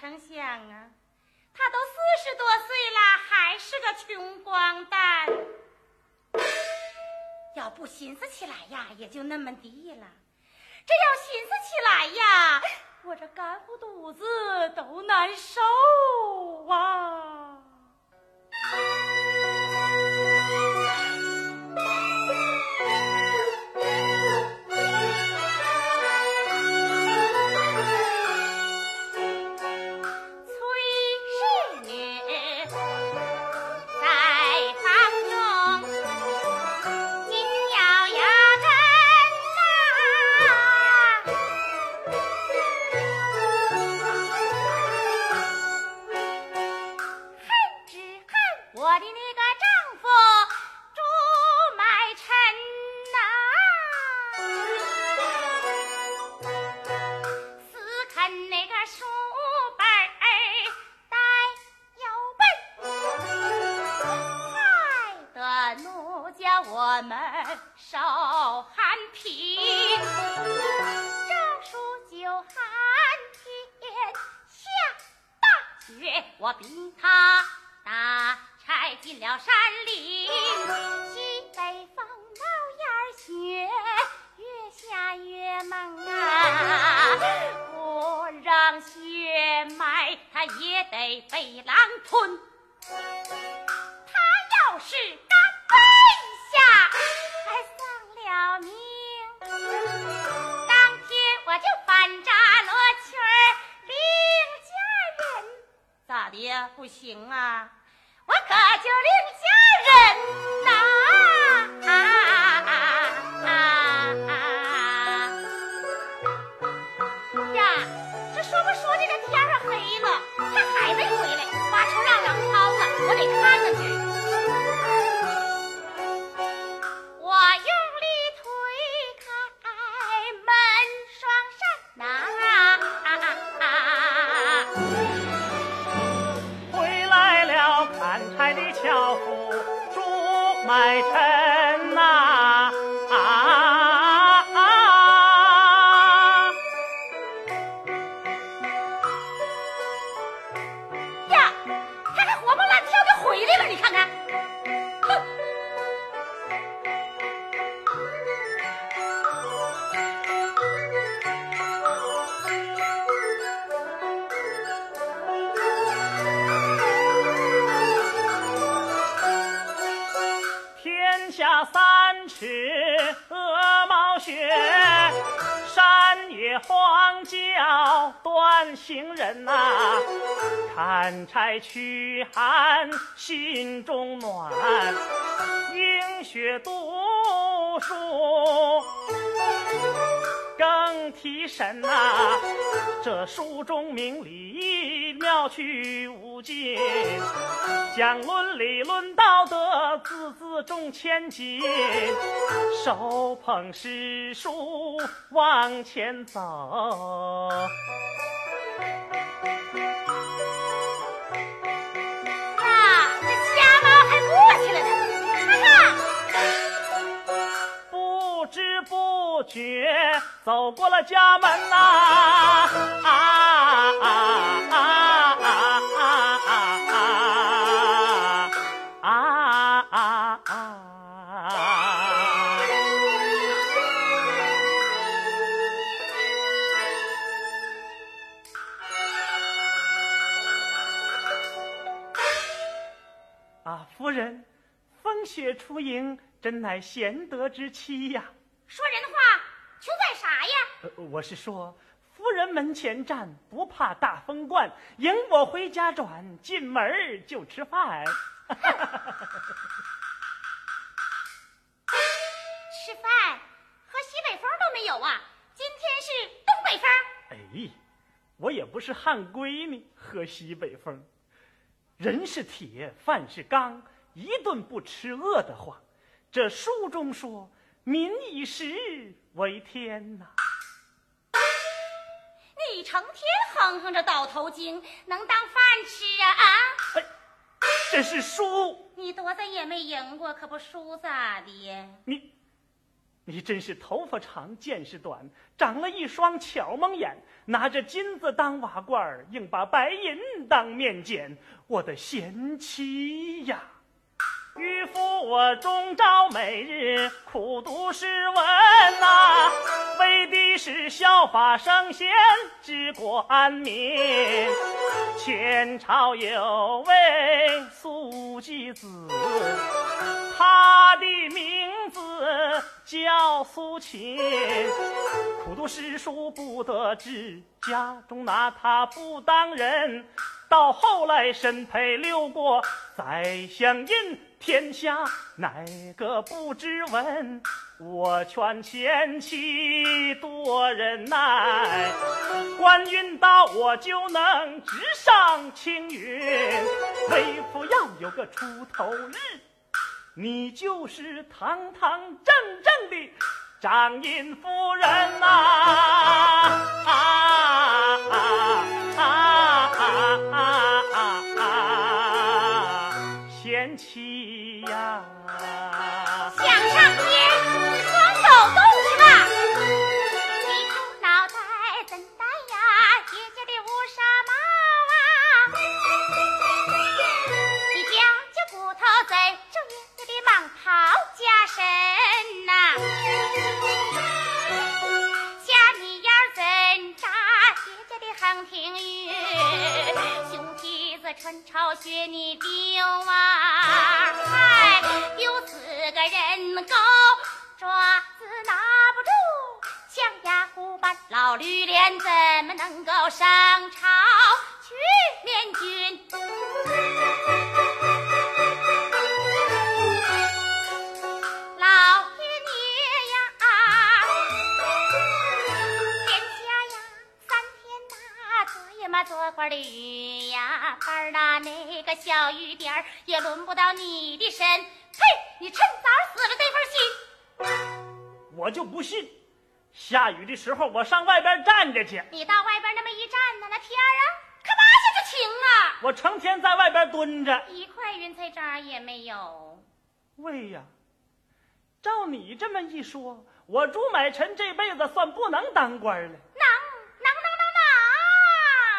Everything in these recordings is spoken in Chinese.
丞相啊，他都四十多岁了，还是个穷光蛋。要不寻思起来呀，也就那么地了。这要寻思起来呀，我这干糊肚子都难受哇。柴驱寒心中暖，饮血读书更提神呐。这书中明理妙趣无尽，讲伦理论道德，字字重千金。手捧诗书往前走。雪走过了家门呐！啊啊啊啊啊啊啊啊啊啊！啊夫人，风雪初迎，真乃贤德之妻呀！说人话。我是说，夫人门前站，不怕大风灌，迎我回家转，进门儿就吃饭。吃饭和西北风都没有啊！今天是东北风。哎，我也不是汉闺女，喝西北风。人是铁，饭是钢，一顿不吃饿得慌。这书中说，民以食为天呐。你成天哼哼着倒头经，能当饭吃啊啊！哎，这是输，你多咱也没赢过，可不输咋的？你，你真是头发长见识短，长了一双巧蒙眼，拿着金子当瓦罐，硬把白银当面捡。我的贤妻呀！渔夫我终朝每日苦读诗文呐、为的是效法圣贤，治国安民。前朝有位苏季子，他的名字叫苏秦。苦读诗书不得志，家中拿他不当人。到后来身配六国，宰相印天下，哪个不知闻？我劝贤妻多忍耐，官运到我就能直上青云。为夫要有个出头日，你就是堂堂正正的张印夫人呐、啊！啊啊啊啊啊啊！贤妻呀！想上天，光走动去吧。你出脑袋怎戴呀？姐姐的乌纱帽啊！你夹夹骨头在这爷爷的蟒袍加身呐、下你腰怎扎姐姐的横庭玉？熊蹄子穿巢靴你丢啊！嗨，有四个人狗，爪子拿不住，象牙虎板老驴脸怎么能够上朝去面君？做呀嘛做官的雨呀，班儿呐，那个小雨点儿也轮不到你的身。呸！你趁早死了这份心。我就不信，下雨的时候我上外边站着去，你到外边那么一站呢，那天儿啊，可马上就晴了，我成天在外边蹲着。一块云彩渣也没有。喂呀，照你这么一说，我朱买臣这辈子算不能当官了。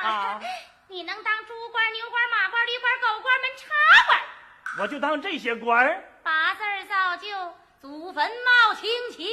啊。你能当猪官、牛官、马官、驴官、狗官、门插官，我就当这些官儿。八字儿早就祖坟冒清气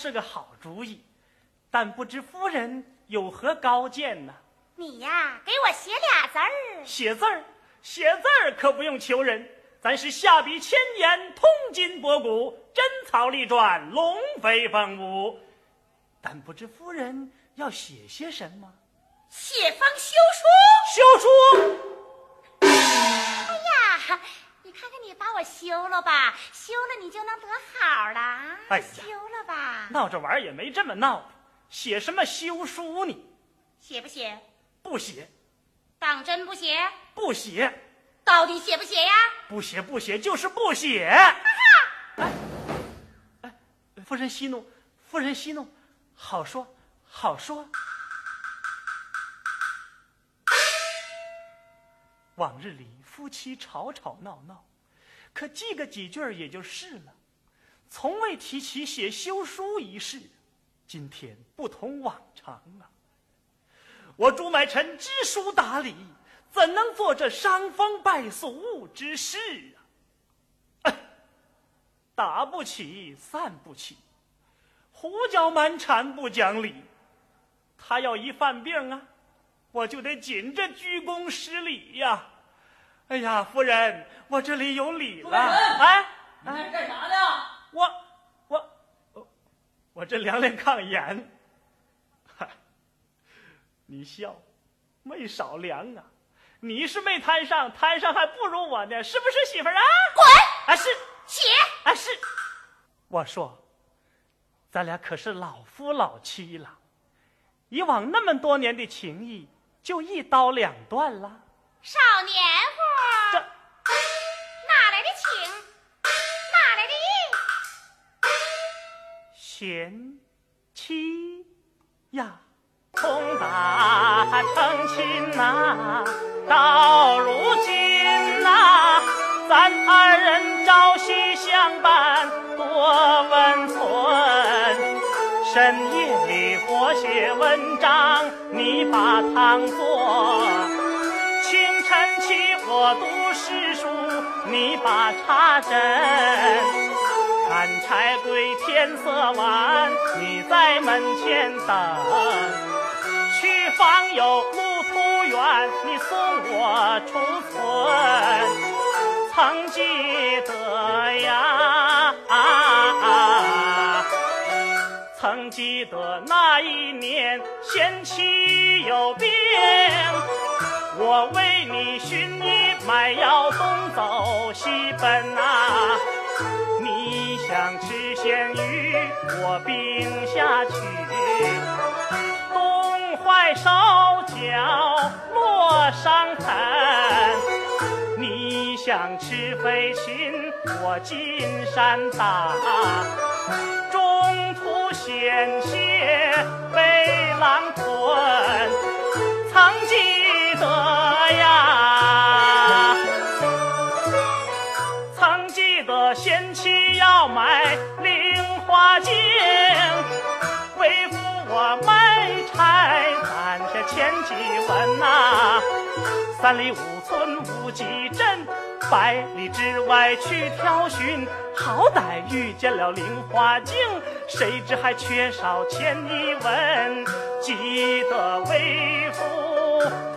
是个好主意。但不知夫人有何高见呢？你呀，给我写俩字儿。写字儿，写字儿可不用求人，咱是下笔千言，通今博古，真草隶篆，龙飞凤舞。但不知夫人要写些什么？写封休书。休书。哎呀，你看看你把我休了吧，休了你就能得好了。哎呀休了吧。闹着玩也没这么闹的，写什么休书呢？写不写？不写，当真不写？不写，到底写不写呀？不写，不写，就是不写。哎，哎，夫人息怒，夫人息怒，好说，好说。往日里夫妻吵吵闹闹，可记个几句也就是了，从未提起写休书一事。今天不同往常啊！我朱买臣知书达理，怎能做这伤风败俗之事啊？打不起，散不起，胡搅蛮缠不讲理。他要一犯病啊，我就得紧着鞠躬施礼呀。哎呀，夫人，我这里有礼了。哎，你这是干啥呢？我我我我这量量抗盐。嗨，你笑，没少量啊！你是没摊上，摊上还不如我呢，是不是媳妇儿啊？滚！啊是起。啊是，我说，咱俩可是老夫老妻了，以往那么多年的情谊就一刀两断了。少年乎？贤妻呀，从打成亲呐、到如今呐、咱二人朝夕相伴多温存。深夜里我写文章，你把汤做；清晨起我读诗书，你把茶斟。看柴归天色晚，你在门前等。去访友路途远，你送我出村。曾记得呀，曾记得那一年贤妻有病，我为你寻医买药，东走西奔呐、想吃鲜鱼，我冰下去，冻坏手脚落伤痕。你想吃飞禽，我金山打，中途险些被狼吞，千几文呐、三里五村无几镇，百里之外去挑寻，好歹遇见了菱花镜，谁知还缺少千一文，急得为父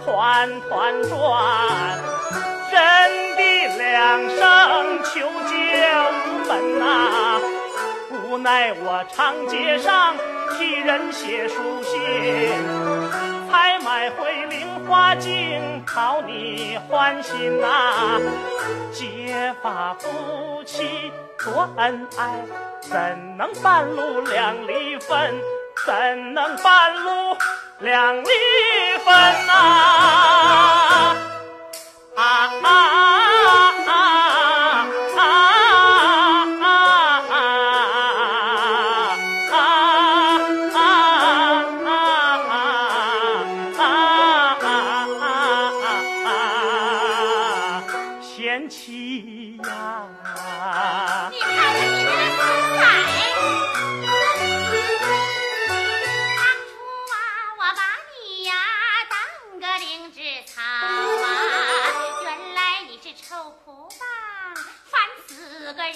团团转。人的两声求救无门呐、无奈我长街上替人写书信，还买回菱花镜讨你欢心呐、结发夫妻多恩爱，怎能半路两离分？怎能半路两离分呐、啊啊。贤妻呀，你看看你这个四海。当初啊，我把你呀当个灵芝草啊，原来你是臭蒲棒，烦死个人。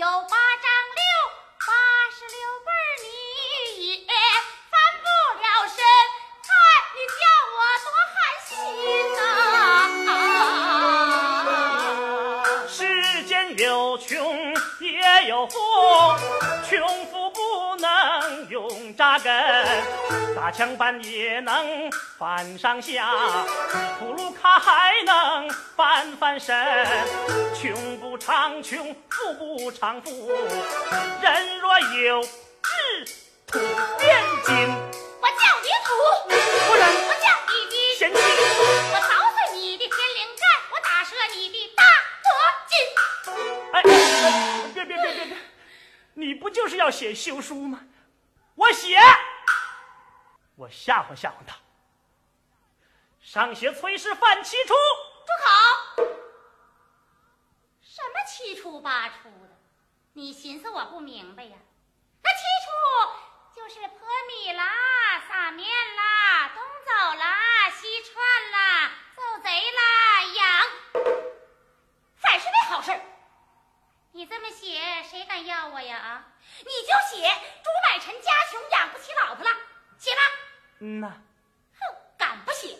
有八丈六，八十六辈儿你也翻不了身，嗨，你叫我多寒心呐、世间有穷也有富，穷扎根，打枪板也能翻上下，葫芦卡还能翻翻身。穷不长穷，富不长富，人若有志，土变金。我叫你土，不然我叫你金，贤妻，我凿碎你的天灵盖，我打折你的大脖筋。哎，哎别别别别别，你不就是要写休书吗？我写，我吓唬吓唬他。上写崔氏犯七出，住口！什么七出八出的？你寻思我不明白呀？那七出就是泼米啦、撒面啦、东走啦、西窜啦、揍贼啦、养，凡是那好事儿。你这么写，谁敢要我呀？啊，你就写朱买臣家穷，养不起老婆了，写吧。嗯呐，哼，敢不写？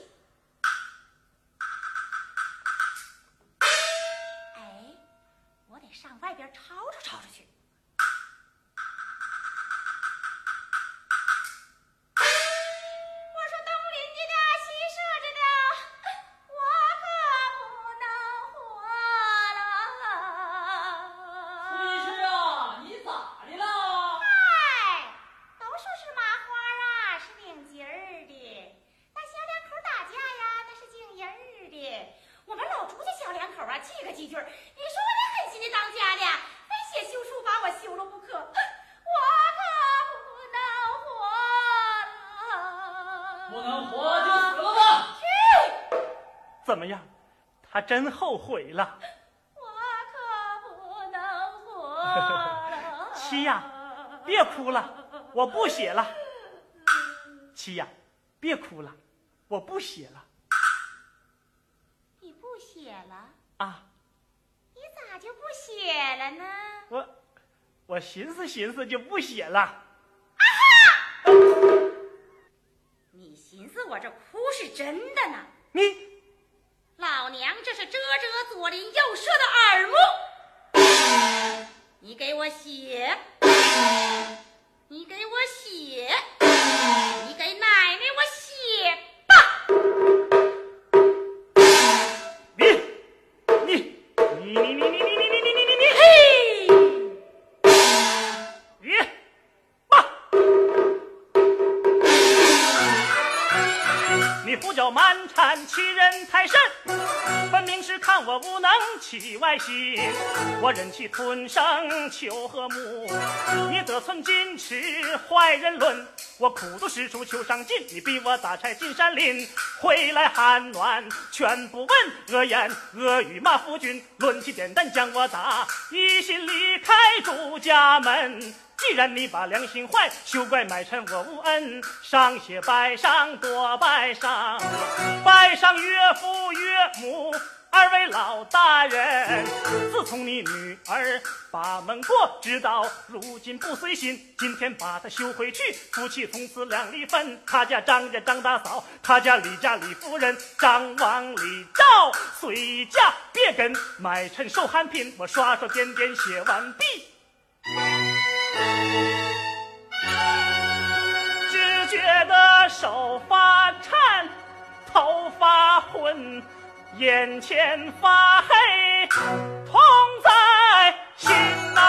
哎，我得上外边吵吵吵吵去。么样？他真后悔了。我可不能活了。七呀，别哭了，我不写了。七呀，别哭了，我不写了你不写了？啊！你咋就不写了呢？我我寻思寻思就不写了。你寻思我这哭是真的呢？我苦读诗书求上进，你逼我打柴进山林，回来寒暖全不问。恶言恶语骂夫君，抡起扁担将我打，一心离开朱家门。既然你把良心坏，休怪买臣我无恩。上写拜上多拜上，拜上岳父岳母二位老大人。自从你女儿把门过，直到如今不随心。今天把她休回去，夫妻从此两离分。他家张家张大嫂，他家李家李夫人，张王李赵随嫁，别跟买臣受寒贫。我刷刷点点写完毕。只觉得手发颤，头发昏，眼前发黑，痛在心呐、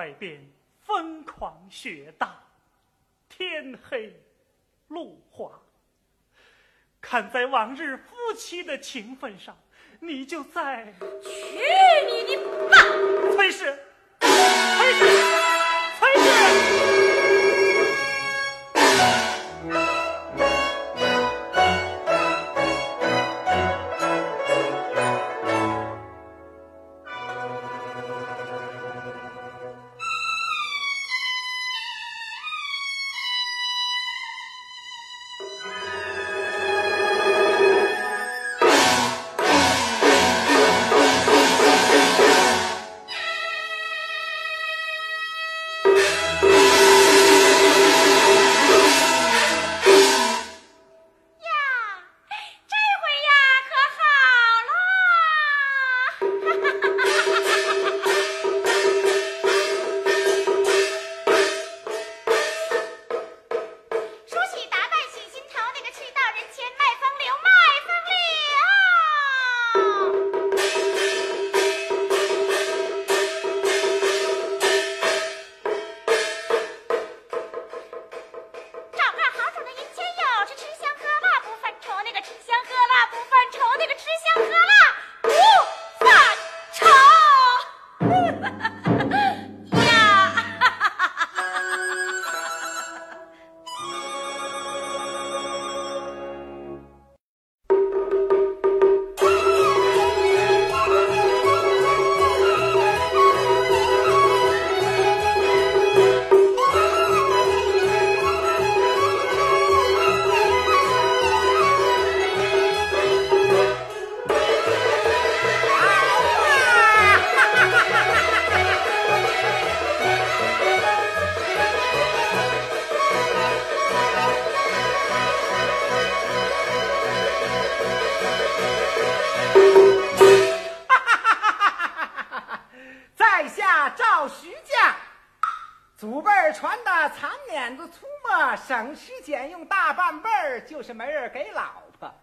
外边疯狂雪大，天黑路滑。看在往日夫妻的情分上，你就在去你的吧！崔氏，崔氏，吃俭用大半辈儿，就是没人给老婆。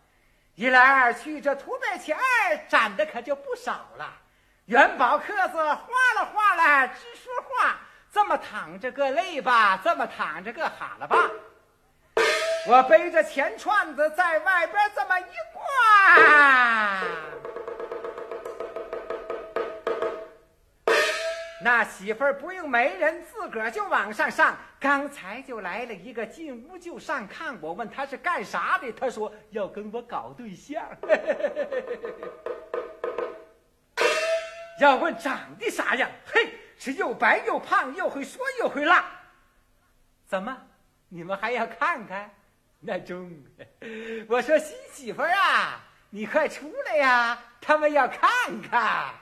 一来二去，这土匪钱攒的可就不少了。元宝壳子哗啦哗啦直说话，这么躺着个累吧，这么躺着个哈了吧。我背着钱串子在外边这么一挂。那媳妇儿不用媒人，自个儿就往上上。刚才就来了一个，进屋就上炕。我问他是干啥的，他说要跟我搞对象。要问长得啥样，嘿，是又白又胖，又会说又会辣。怎么，你们还要看看？那中，我说新媳妇儿啊，你快出来呀，他们要看看。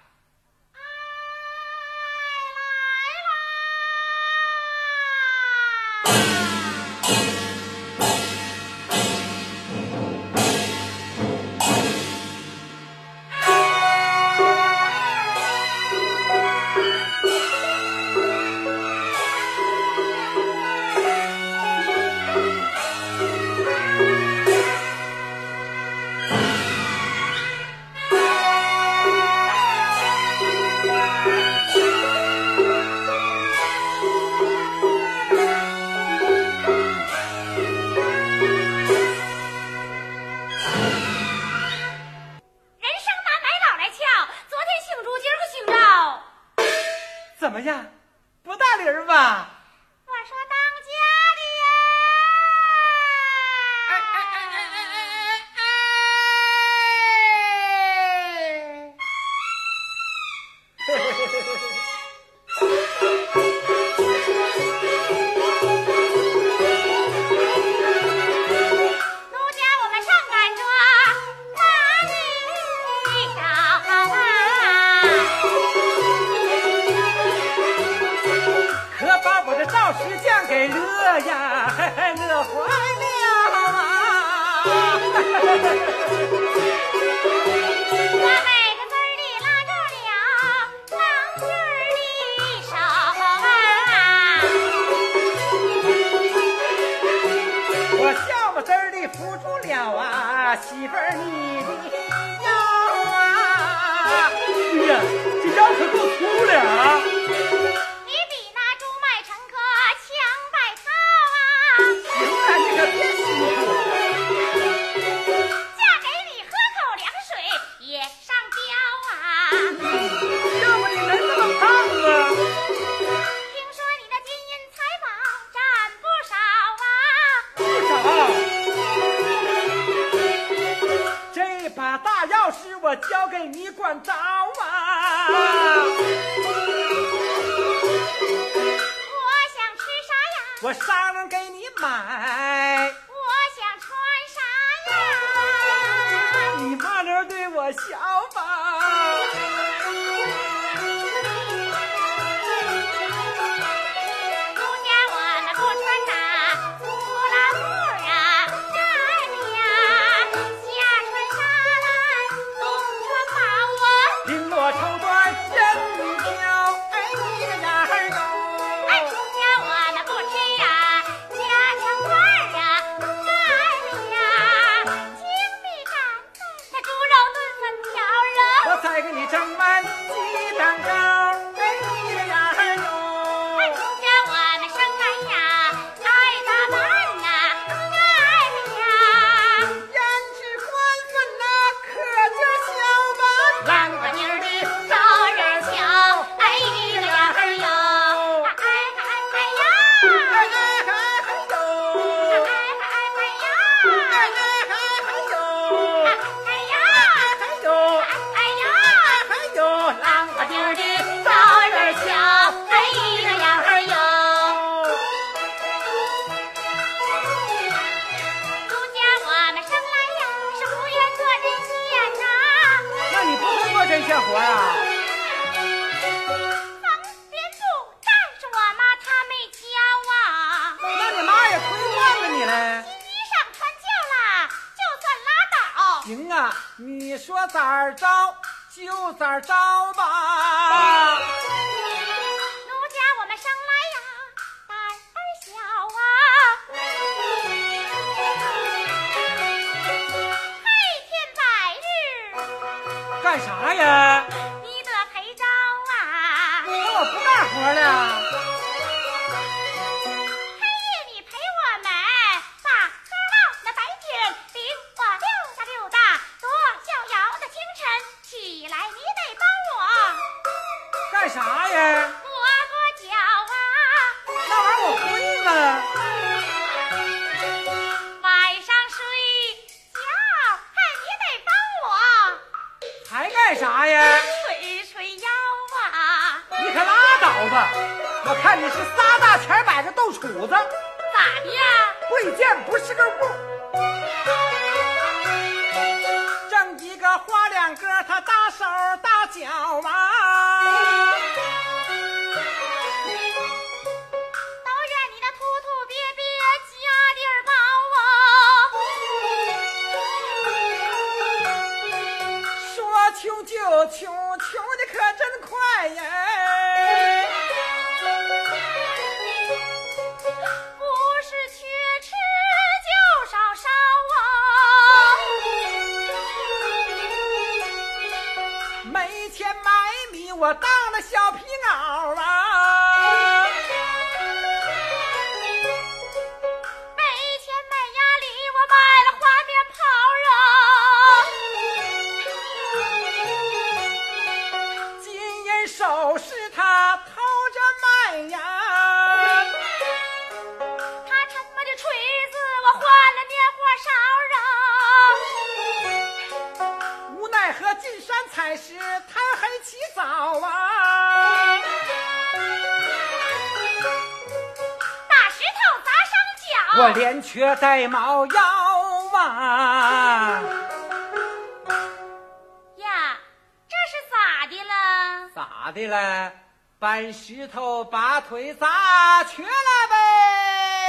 咋招就咋招吧。却在猫腰啊！呀，这是咋的了？咋的了？搬石头把腿砸瘸了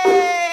呗！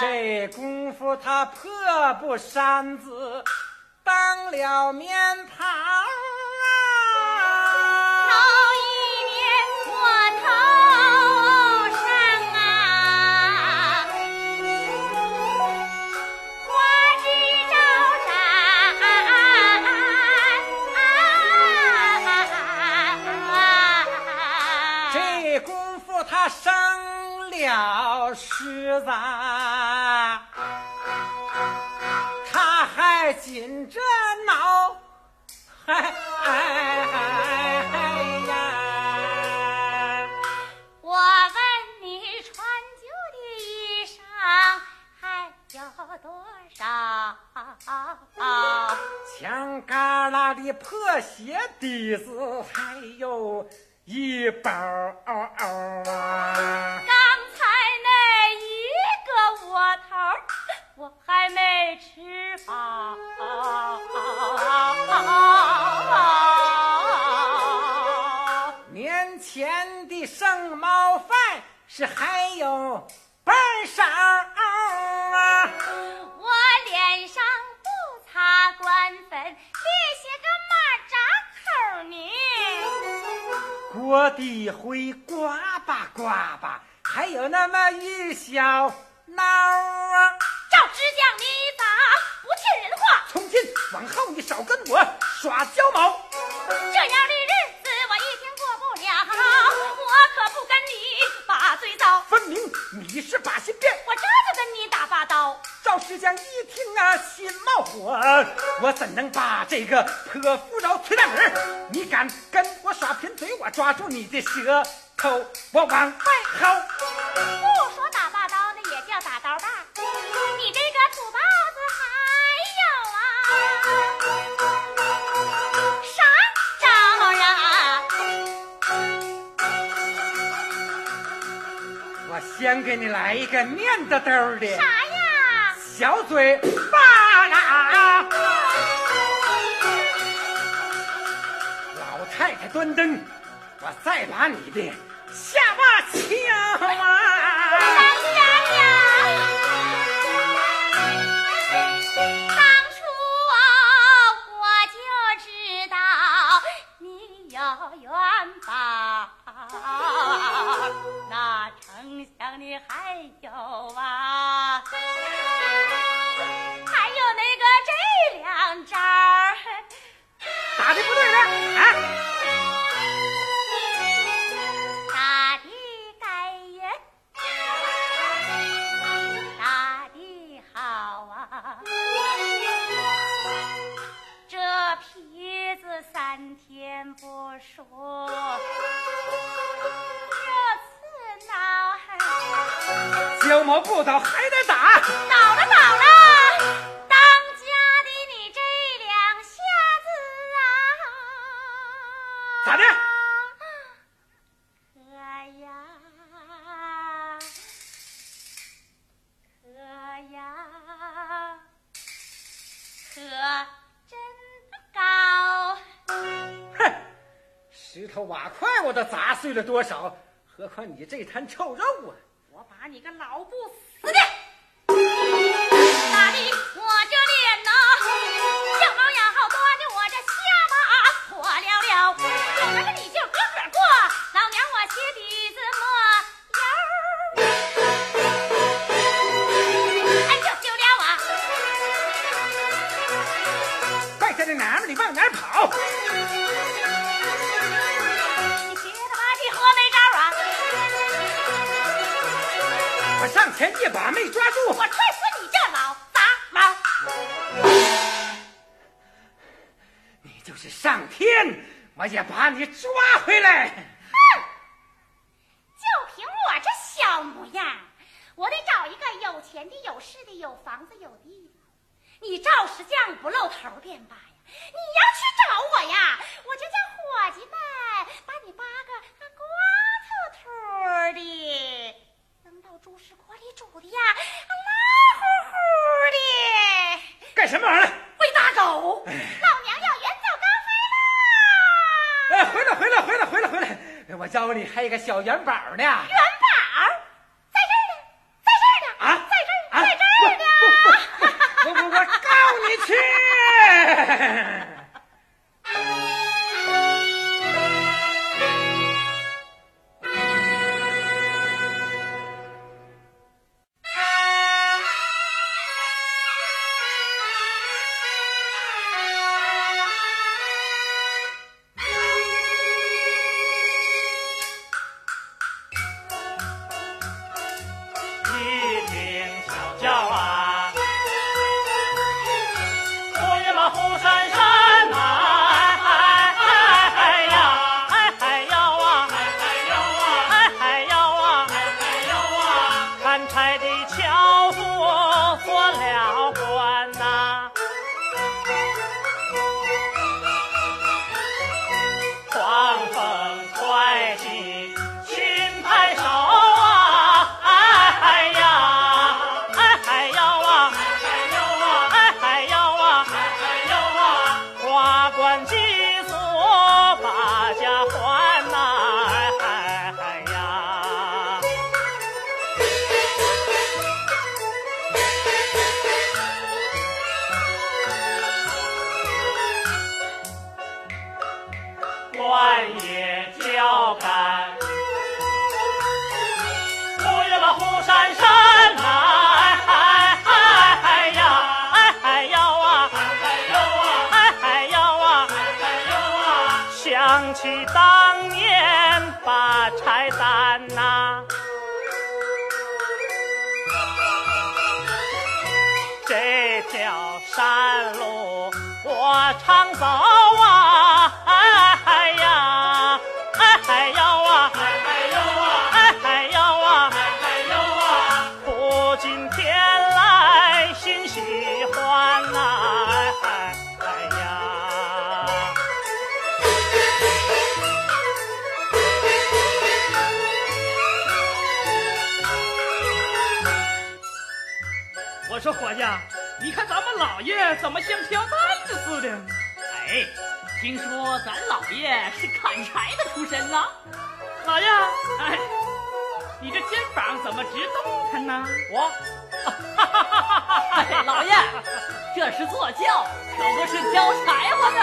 这功夫他破布衫子当了棉袍了狮子，他还紧着脑，还哎哎呀！我问你穿旧的衣裳还有多少？墙旮旯的破鞋底子还有一包啊！我还没吃饱。年前的剩猫饭是还有半勺啊！我脸上不擦官粉，别些个马扎口呢。锅底灰呱吧呱吧，还有那么一小挠啊！往后你少跟我耍娇毛。这样的日子我一天过不了，我可不跟你把嘴遭。分明你是把心变。我这就跟你打把刀。赵世江一听啊，心冒火，我怎能把这个泼妇饶推大门儿？你敢跟我耍贫嘴，我抓住你的舌头，我往外薅。先给你来一个面的兜的啥呀？小嘴巴啦！老太太端灯，我再把你的下巴敲啊！你还有啊？还有那个这两招儿。打的不对了啊！打的该人，打的好啊！这皮子三天不熟，闹交毛不倒还得打。倒了倒了，当家的你这两下子啊，咋的？可呀，可呀，可真高。哼，石头瓦块我都砸碎了多少，何况你这摊臭肉啊！打你个老不死的！打的前一把没抓住我，踹死你这老杂毛！你就是上天，我也把你抓回来。哼！就凭我这小模样，我得找一个有钱的、有势的、有房子、有地的。你赵石匠不露头便罢呀，你要去找我呀，我就叫伙计们把你扒个个光秃秃的，猪是锅里煮的呀，辣乎乎的。干什么玩意儿？喂大狗。老娘要远走高飞啦！哎，回来，回来，回来，回来，回来！我家里还有个小元宝呢。元这条山路我常走你看咱们老爷怎么像挑担子似的？哎，听说咱老爷是砍柴的出身呢。老爷，哎，你这肩膀怎么直动弹呢？我，哎，老爷，这是坐轿，可不是挑柴火的。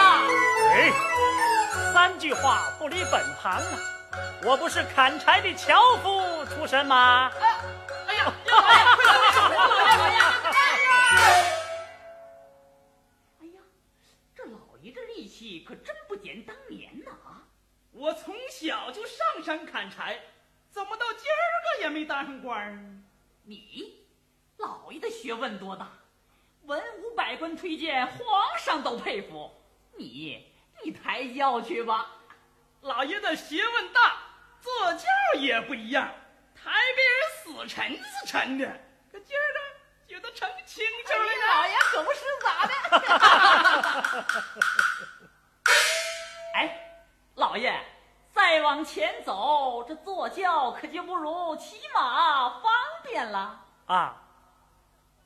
哎，三句话不离本行啊！我不是砍柴的樵夫出身吗？哎当官儿？你，老爷的学问多大，文武百官推荐，皇上都佩服。你，你抬轿去吧。老爷的学问大，坐轿也不一样，抬别人死沉死沉的，可今儿个觉得成轻巧了呢。老爷可不是咋的？哎，老爷，再往前走，这坐轿可就不如骑马方便了。啊，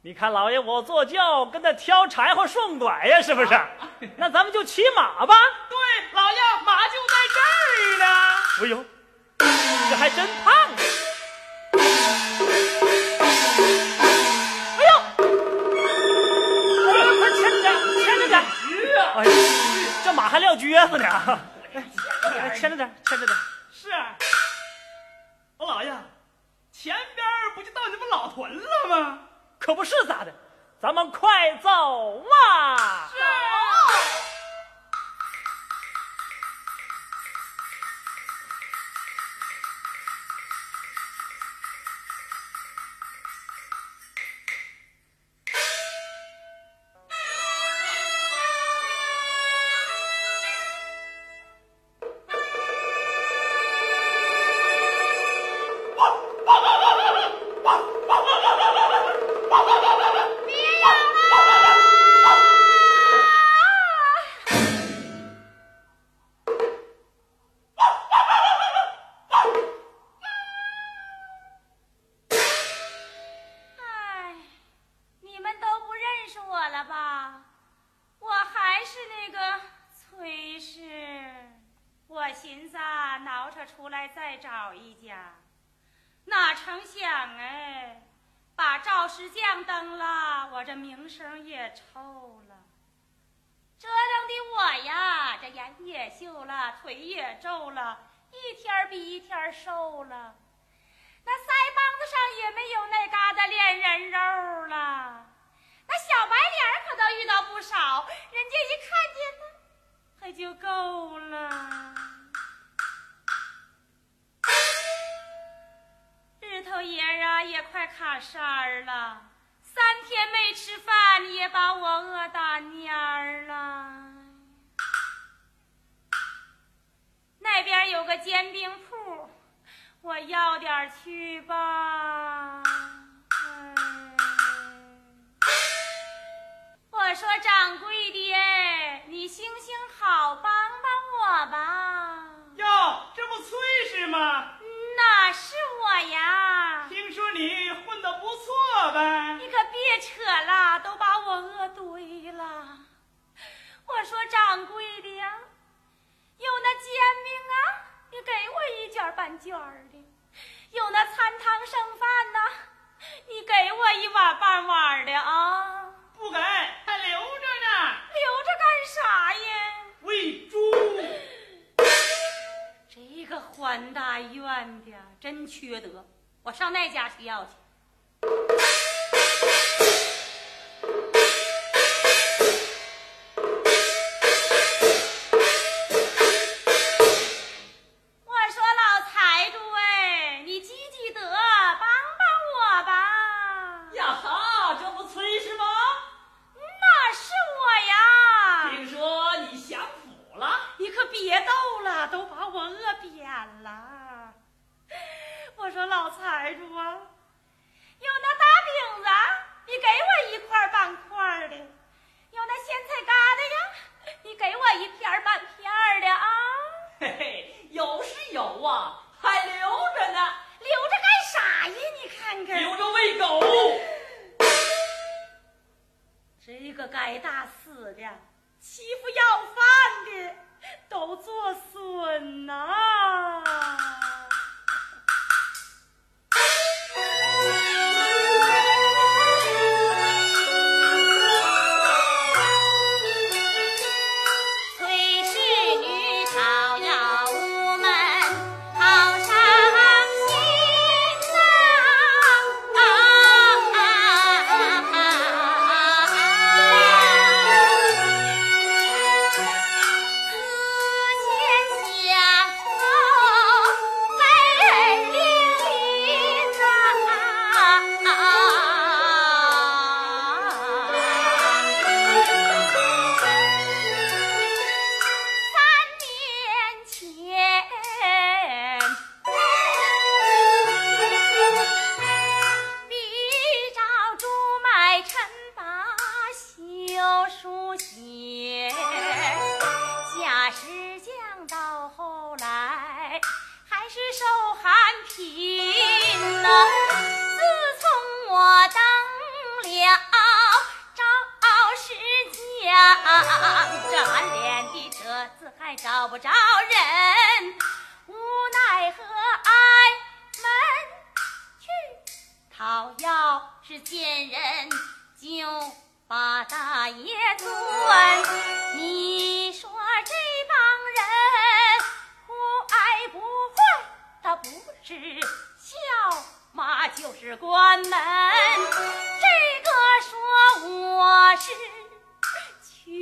你看老爷我坐轿跟那挑柴火顺拐呀，是不是？那咱们就骑马吧。对，老爷马就在这儿呢。哎呦，这还真胖啊！哎呦，哎快牵着点，牵着点。哎呀，这马还撂撅子呢。哎，牵着点，牵着点。是，我老爷，前边不就到你们老屯了吗？可不是咋的，咱们快走啊！呀？三大院的真缺德我上那家去要去。这满脸的褶子还找不着人无奈何挨门去讨要是见人就把大爷尊你说这帮人不爱不坏他不是笑骂就是关门这个说我是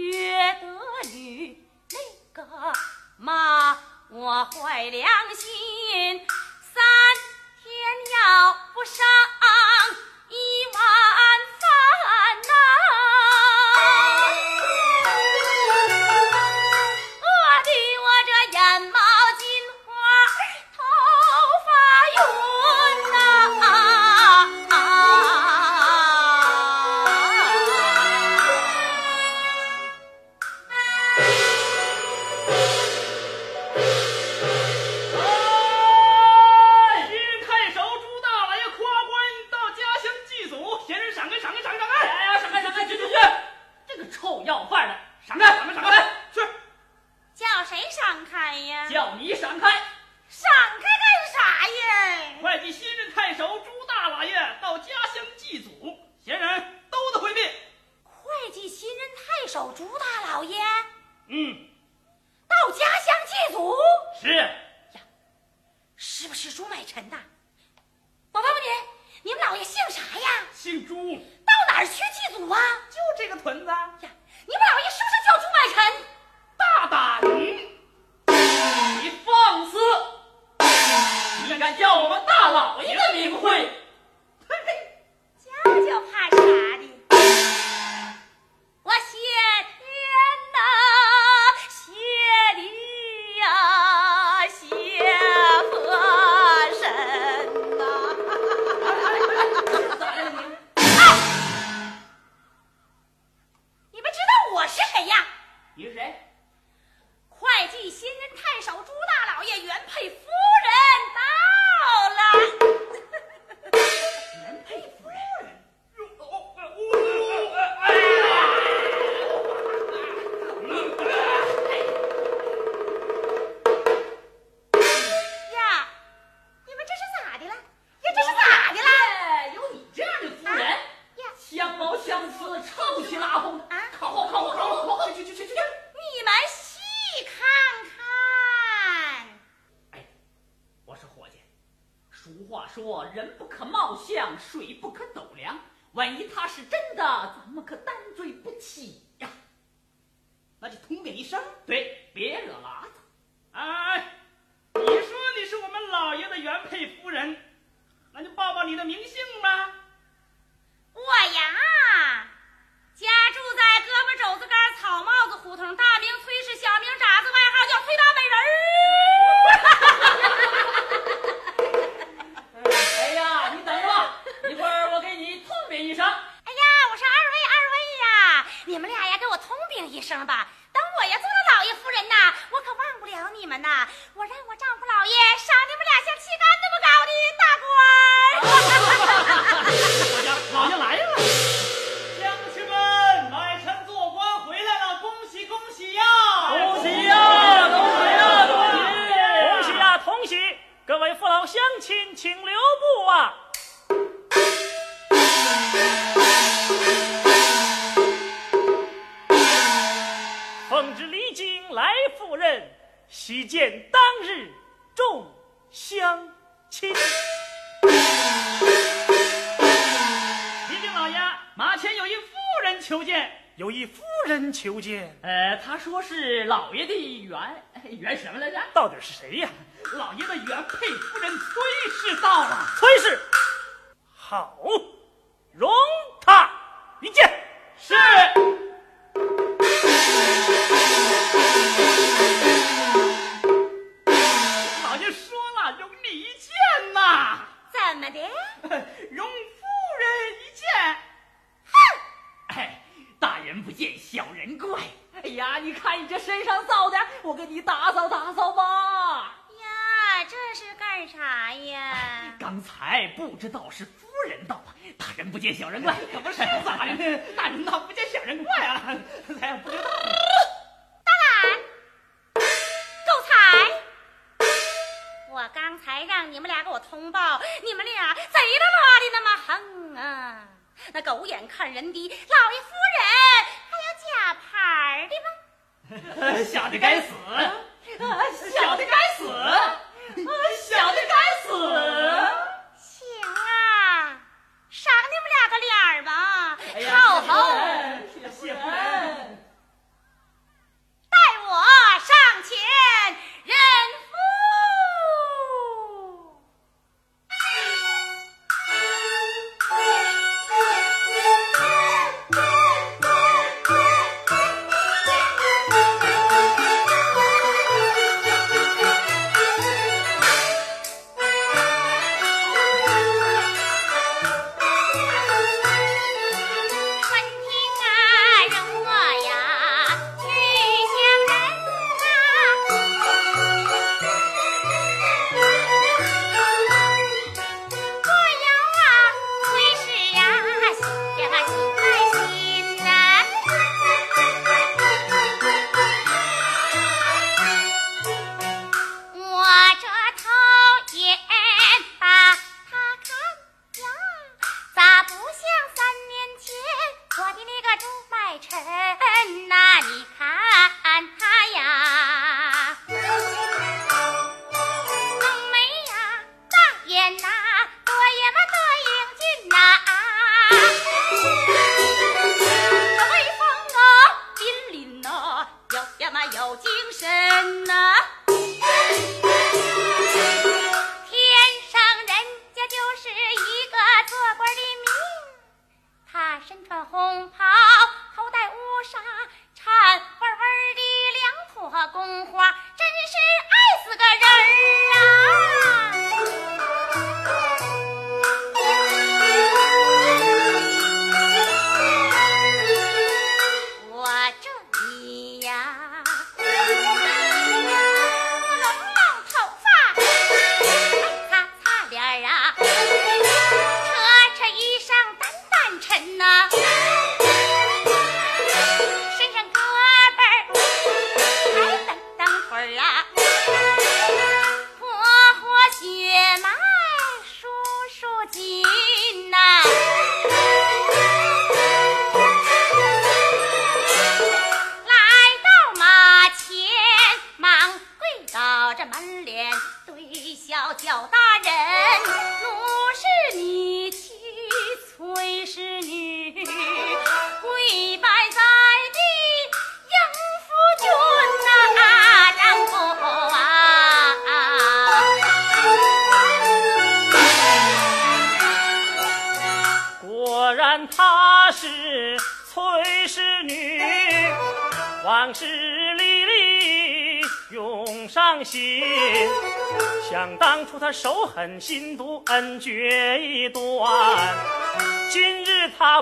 约得女那个妈，我坏良心，三天要不上。屯子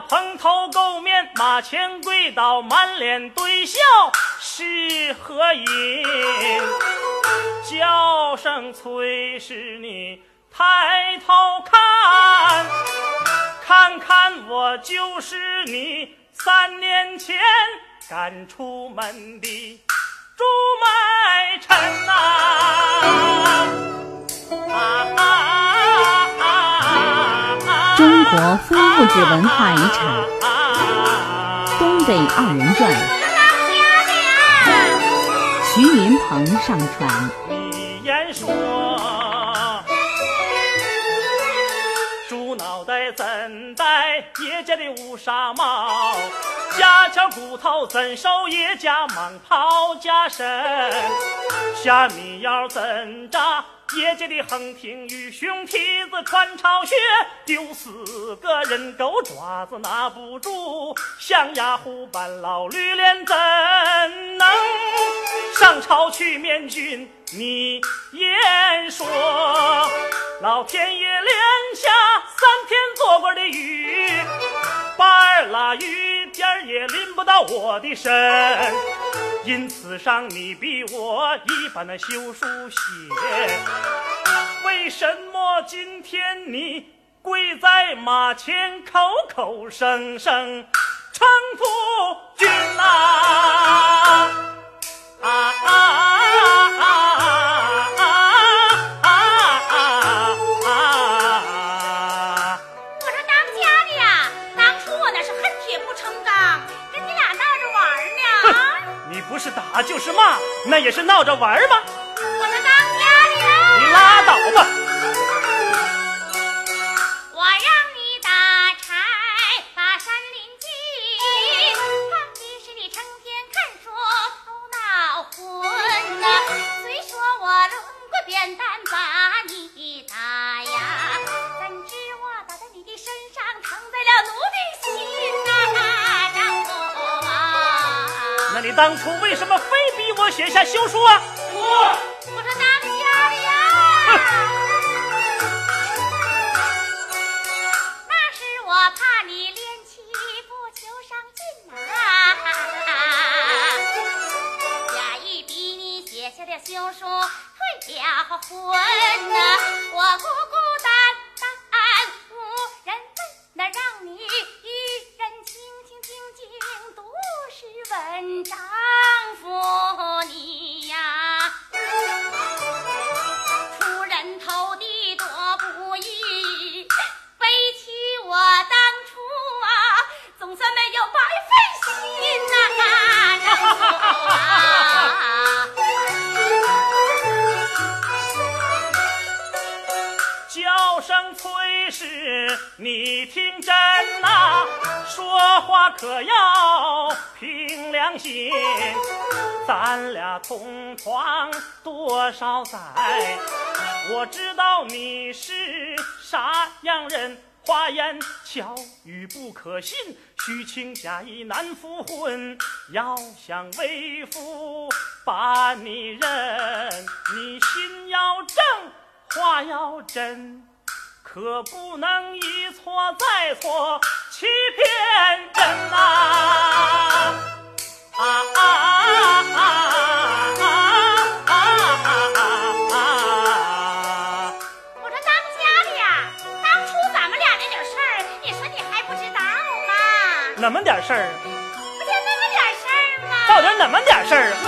蓬头垢面，马前跪倒，满脸堆笑，是何因？叫声崔氏你，抬头看。看看我就是你三年前赶出门的朱买臣呐、啊！啊国非物质文化遗产《东北二人转》，徐云鹏上传。一言说，猪脑袋怎戴叶家的乌纱帽？家巧骨头怎收叶家蟒袍加身？虾米腰怎扎夜间的横挺与熊蹄子穿巢穴？丢死个人狗爪子拿不住，象牙虎般老驴脸怎能上朝去面君？你言说，老天爷连下三天做过的雨，半拉雨点也淋不到我的身，因此上你比我一般的修书写。为什么今天你跪在马前，口口声声称夫君呐、啊？啊啊啊啊！是打就是骂，那也是闹着玩儿当初为什么非逼我写下休书啊？我我说当家的呀，那是我怕你练气不求上进呐、假意逼你写下了休书，退了婚呐、我姑姑少载，我知道你是啥样人，花言巧语不可信，虚情假意难复婚，要想为夫把你认，你心要正，话要真，可不能一错再错，欺骗人呐！啊啊啊啊啊那么点事儿，不就那么点事儿吗？到底那么点事儿啊？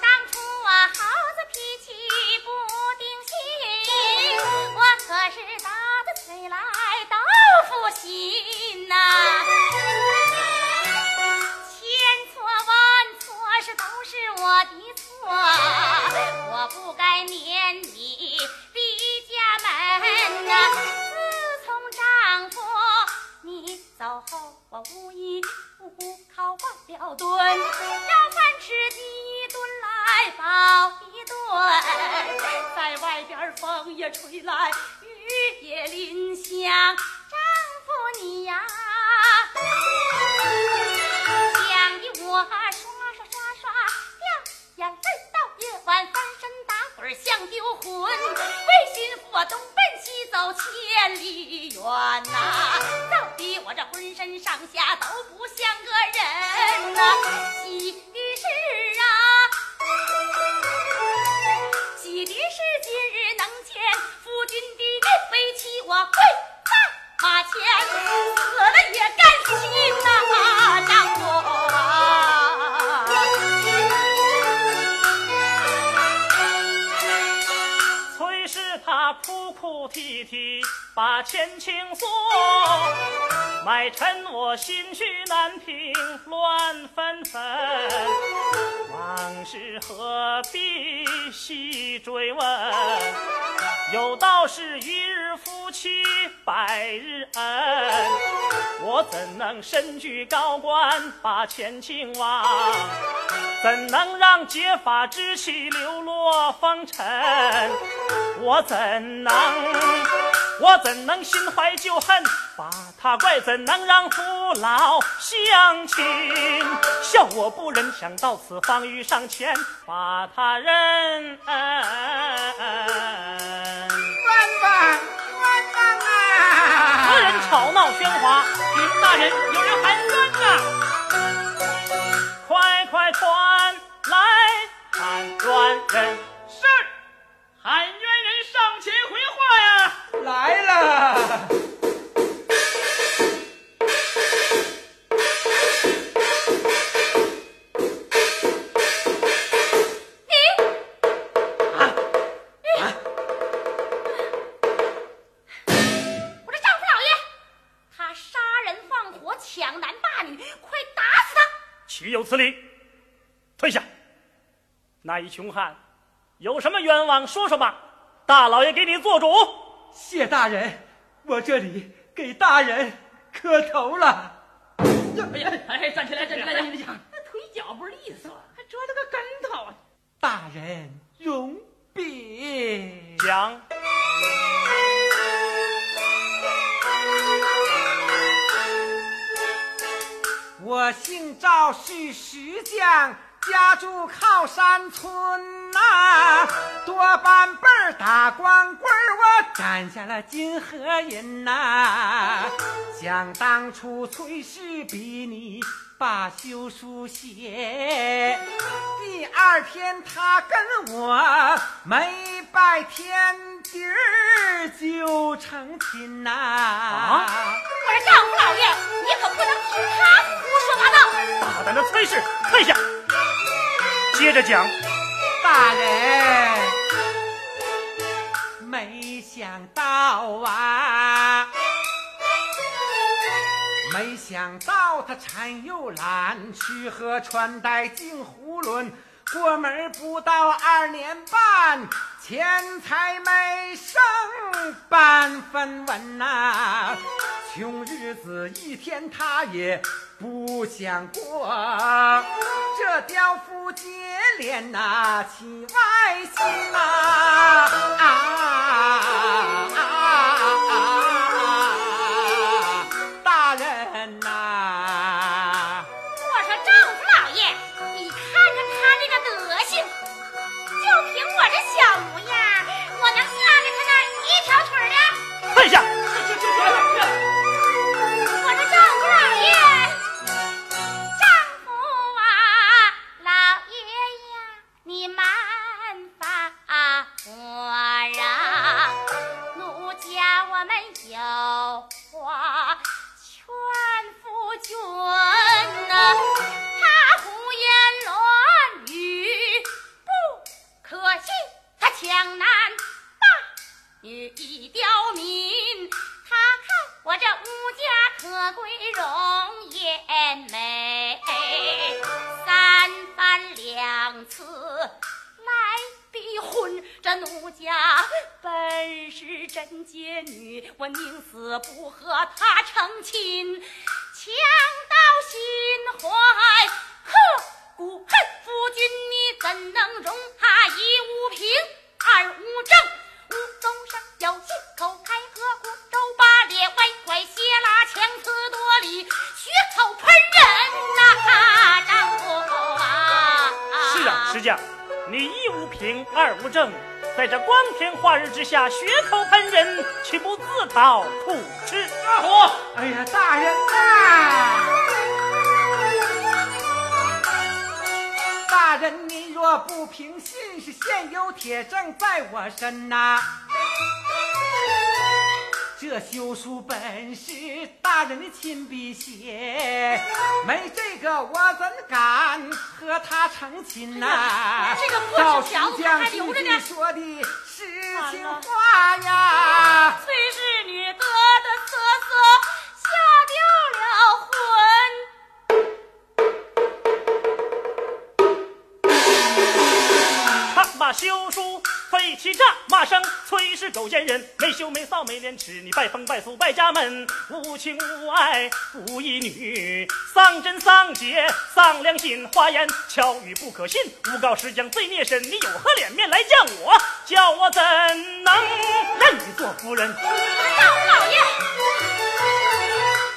当初我猴子脾气不定心，我可是打的嘴来豆腐心呐、千错万错是都是我的错，我不该撵你离家门呐、自丈夫你走后，我无依无靠忘了蹲，要饭吃一顿来饱一顿，在外边风也吹来，雨也淋向丈夫你呀。想的我想丢魂。为心我东奔西走千里远呐、到底我这浑身上下都不像个人呐、喜的是啊，喜的是今日能见夫君的面，为妻我跪在马前，死了也甘心呐、把钱倾诉，买臣我心绪难平乱纷纷。往事何必细追问？有道是一日夫妻百日恩，我怎能身居高官把钱情忘？怎能让结发之妻流落风尘？我怎能，我怎能心怀旧恨把他怪？怎能让父老乡亲笑我不仁？想到此方欲上前把他认。冤枉冤枉啊！何人吵闹喧哗？禀大人，有人喊冤呐！快快传来喊冤人！是，喊冤人上前回话！来了啊，我这丈夫老爷，他杀人放火、抢男霸女，快打死他！岂有此理！退下！那一穷汉有什么冤枉，说说吧，大老爷给你做主。谢大人，我这里给大人磕头了。哎呀，哎，站起来，站起来，站起来！那腿脚不利索，还折了个跟头。大人容禀。讲，我姓赵，是石匠，家住靠山村呐、多半辈儿打光棍儿，我攒下了金和银呐、想当初崔氏比你把休书写，第二天他跟我没拜天地儿就成亲呐、啊我说丈夫老爷，你可不能听他胡说八道。大胆的崔氏，退下！接着讲，大人，没想到啊，没想到他馋又懒，吃喝穿戴进囫囵，过门不到二年半，钱财没剩半分文呐、穷日子一天他也不想过，这刁夫接连呐、起外心呐、啊啊啊啊。江南大女一刁民，他看我这无家可归容颜美，三番两次来逼婚，这奴家本是贞洁女，我宁死不和她成亲，强盗心怀刻骨恨，夫君你怎能容他一无凭二无证？无中上有信口开河，骨肉扒裂，歪拐斜拉，强词夺理，血口喷人呐、丈夫啊！是啊，石匠，你一无凭，二无证，在这光天化日之下血口喷人，岂不自讨苦吃？我哎呀，大人呐！大人，你若不凭信，是现有铁证在我身呐。这休书本是大人的亲笔写，没这个我怎敢和他成亲呐？这个破照纸条子石匠还留着呢说的实情话呀。虽是女得的休书，废气炸骂声，崔氏狗奸人，没羞没臊没廉耻，你拜风拜俗败家门，无情无爱无义女，丧真丧节丧良心，花言巧语不可信，诬告石匠罪孽深，你有何脸面来见我？叫我怎能认你做夫人？赵老爷，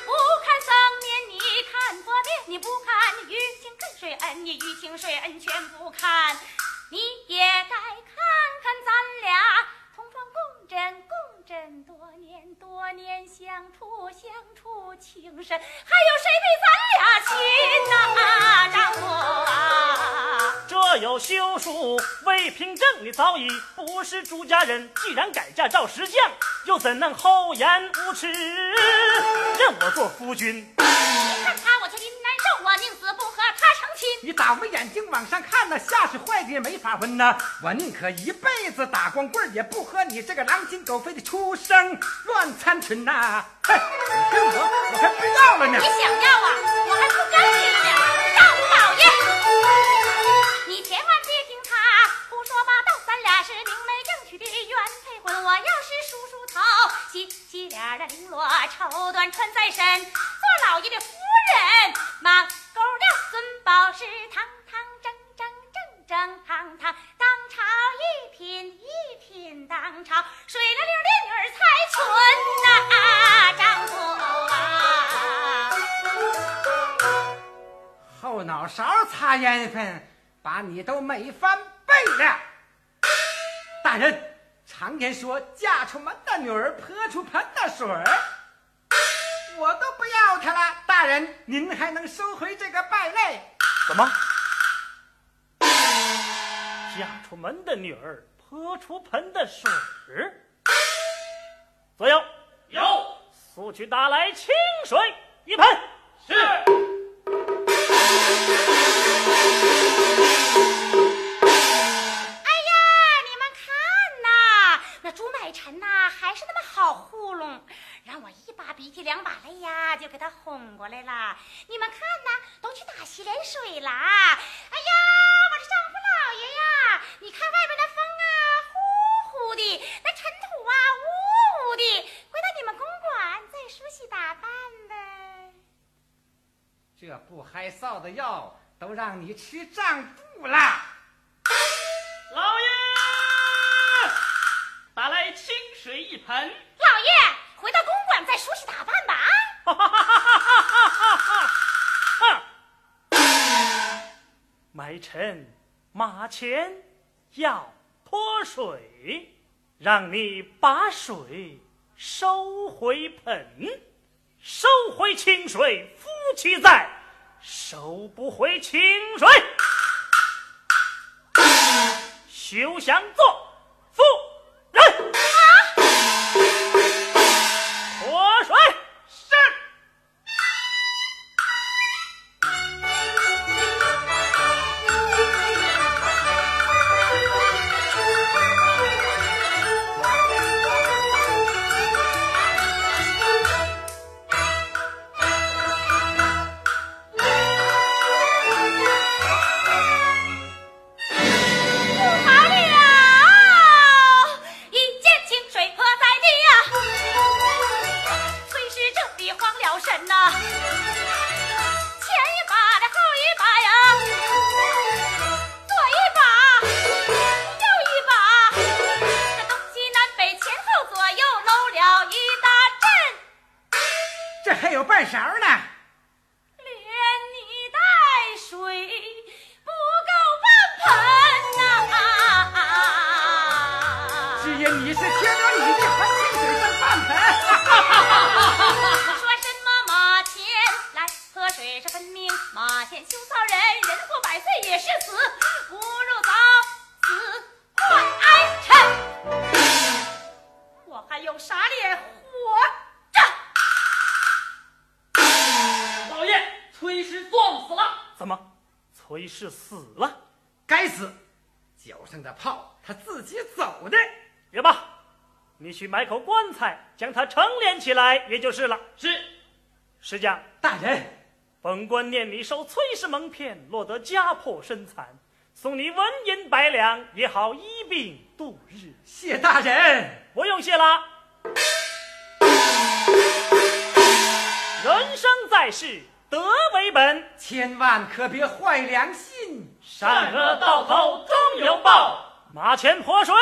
不看僧面，你看佛面；你不看于情跟水恩，你于情水恩全不看。你也该看看咱俩同床共枕共枕多年，多年相处相处情深，还有谁比咱俩亲呐、丈夫啊？这有休书未凭证，你早已不是朱家人。既然改嫁赵石匠，又怎能厚颜无耻，认我做夫君？你看他我就心难受，我宁死不和他成亲。你打我眼睛往上看呐，下是坏的也没法闻呐。我宁可一辈子打光棍，也不和你这个狼心狗肺的畜生乱参群呐！哼，你跟我，我还不要了呢你。想要啊，我还不干净呢！赵老爷，你千万别听他胡说八道，咱俩是明媒正娶的原配婚。我要是梳梳头，洗洗脸儿的绫罗绸缎穿在身，做老爷的夫人，满勾的尊宝是堂堂正正正正堂堂，当朝一品一品当朝，水灵灵的女儿才纯呐、丈夫啊！后脑勺擦烟粉，把你都美翻倍了。大人，常言说，嫁出门的女儿泼出盆的水，我都不要她了。大人，您还能收回这个败类？怎么？嫁出门的女儿泼出盆的水？左右，有速去打来清水一盆。是。那朱买臣呐，还是那么好糊弄，让我一把鼻涕两把泪呀，就给他哄过来了。你们看呐，都去打洗脸水啦。哎呀，我这丈夫老爷呀，你看外边的风啊，呼呼的，那尘土啊，呜呜的，回到你们公馆再梳洗打扮呗。这不害臊的药都让你吃胀肚了。打来清水一盆。老爷，回到公馆再梳洗打扮吧。啊！哈哈哈哈哈哈哈！哼！买臣马前要泼水，让你把水收回盆，收回清水夫妻在，收不回清水，休想做买口棺材，将他成殓起来也就是了。是，石匠，大人，本官念你受崔氏蒙骗，落得家破身残，送你纹银百两，也好医病度日。谢大人。不用谢了。人生在世，德为本，千万可别坏良心。善恶到头终有报。马前泼水，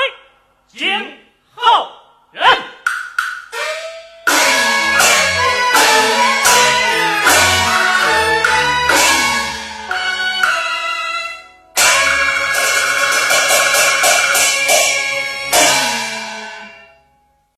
今后人。